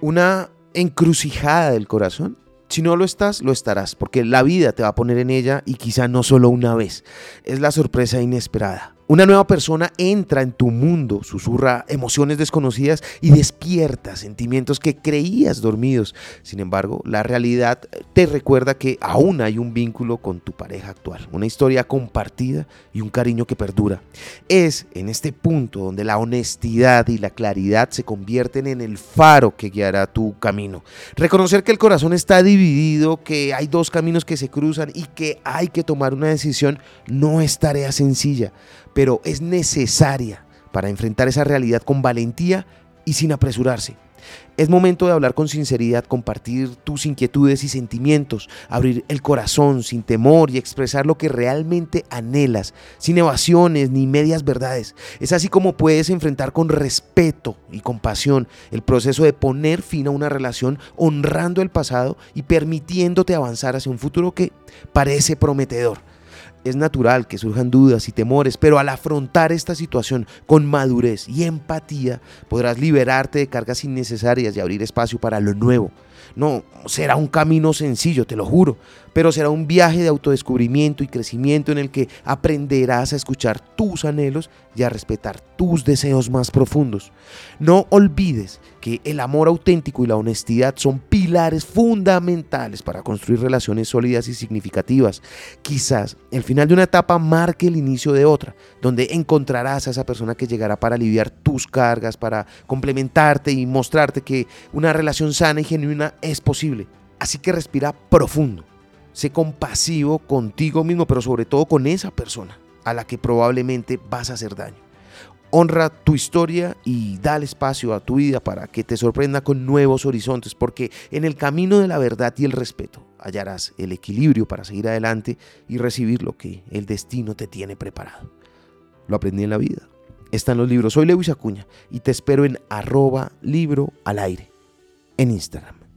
Una encrucijada del corazón. Si no lo estás, lo estarás, porque la vida te va a poner en ella y quizá no solo una vez. Es la sorpresa inesperada. Una nueva persona entra en tu mundo, susurra emociones desconocidas y despierta sentimientos que creías dormidos. Sin embargo, la realidad te recuerda que aún hay un vínculo con tu pareja actual, una historia compartida y un cariño que perdura. Es en este punto donde la honestidad y la claridad se convierten en el faro que guiará tu camino. Reconocer que el corazón está dividido, que hay dos caminos que se cruzan y que hay que tomar una decisión no es tarea sencilla pero es necesaria para enfrentar esa realidad con valentía y sin apresurarse. Es momento de hablar con sinceridad, compartir tus inquietudes y sentimientos, abrir el corazón sin temor y expresar lo que realmente anhelas, sin evasiones ni medias verdades. Es así como puedes enfrentar con respeto y compasión el proceso de poner fin a una relación honrando el pasado y permitiéndote avanzar hacia un futuro que parece prometedor. Es natural que surjan dudas y temores, pero al afrontar esta situación con madurez y empatía, podrás liberarte de cargas innecesarias y abrir espacio para lo nuevo. No será un camino sencillo, te lo juro, pero será un viaje de autodescubrimiento y crecimiento en el que aprenderás a escuchar tus anhelos y a respetar tus deseos más profundos. No olvides que el amor auténtico y la honestidad son pilares fundamentales para construir relaciones sólidas y significativas. Quizás el final de una etapa marque el inicio de otra, donde encontrarás a esa persona que llegará para aliviar tus cargas, para complementarte y mostrarte que una relación sana y genuina es posible. Así que respira profundo. Sé compasivo contigo mismo, pero sobre todo con esa persona a la que probablemente vas a hacer daño. Honra tu historia y dale espacio a tu vida para que te sorprenda con nuevos horizontes, porque en el camino de la verdad y el respeto hallarás el equilibrio para seguir adelante y recibir lo que el destino te tiene preparado. Lo aprendí en la vida. Está en los libros. Soy Lewis Acuña y te espero en arroba libro al aire en Instagram.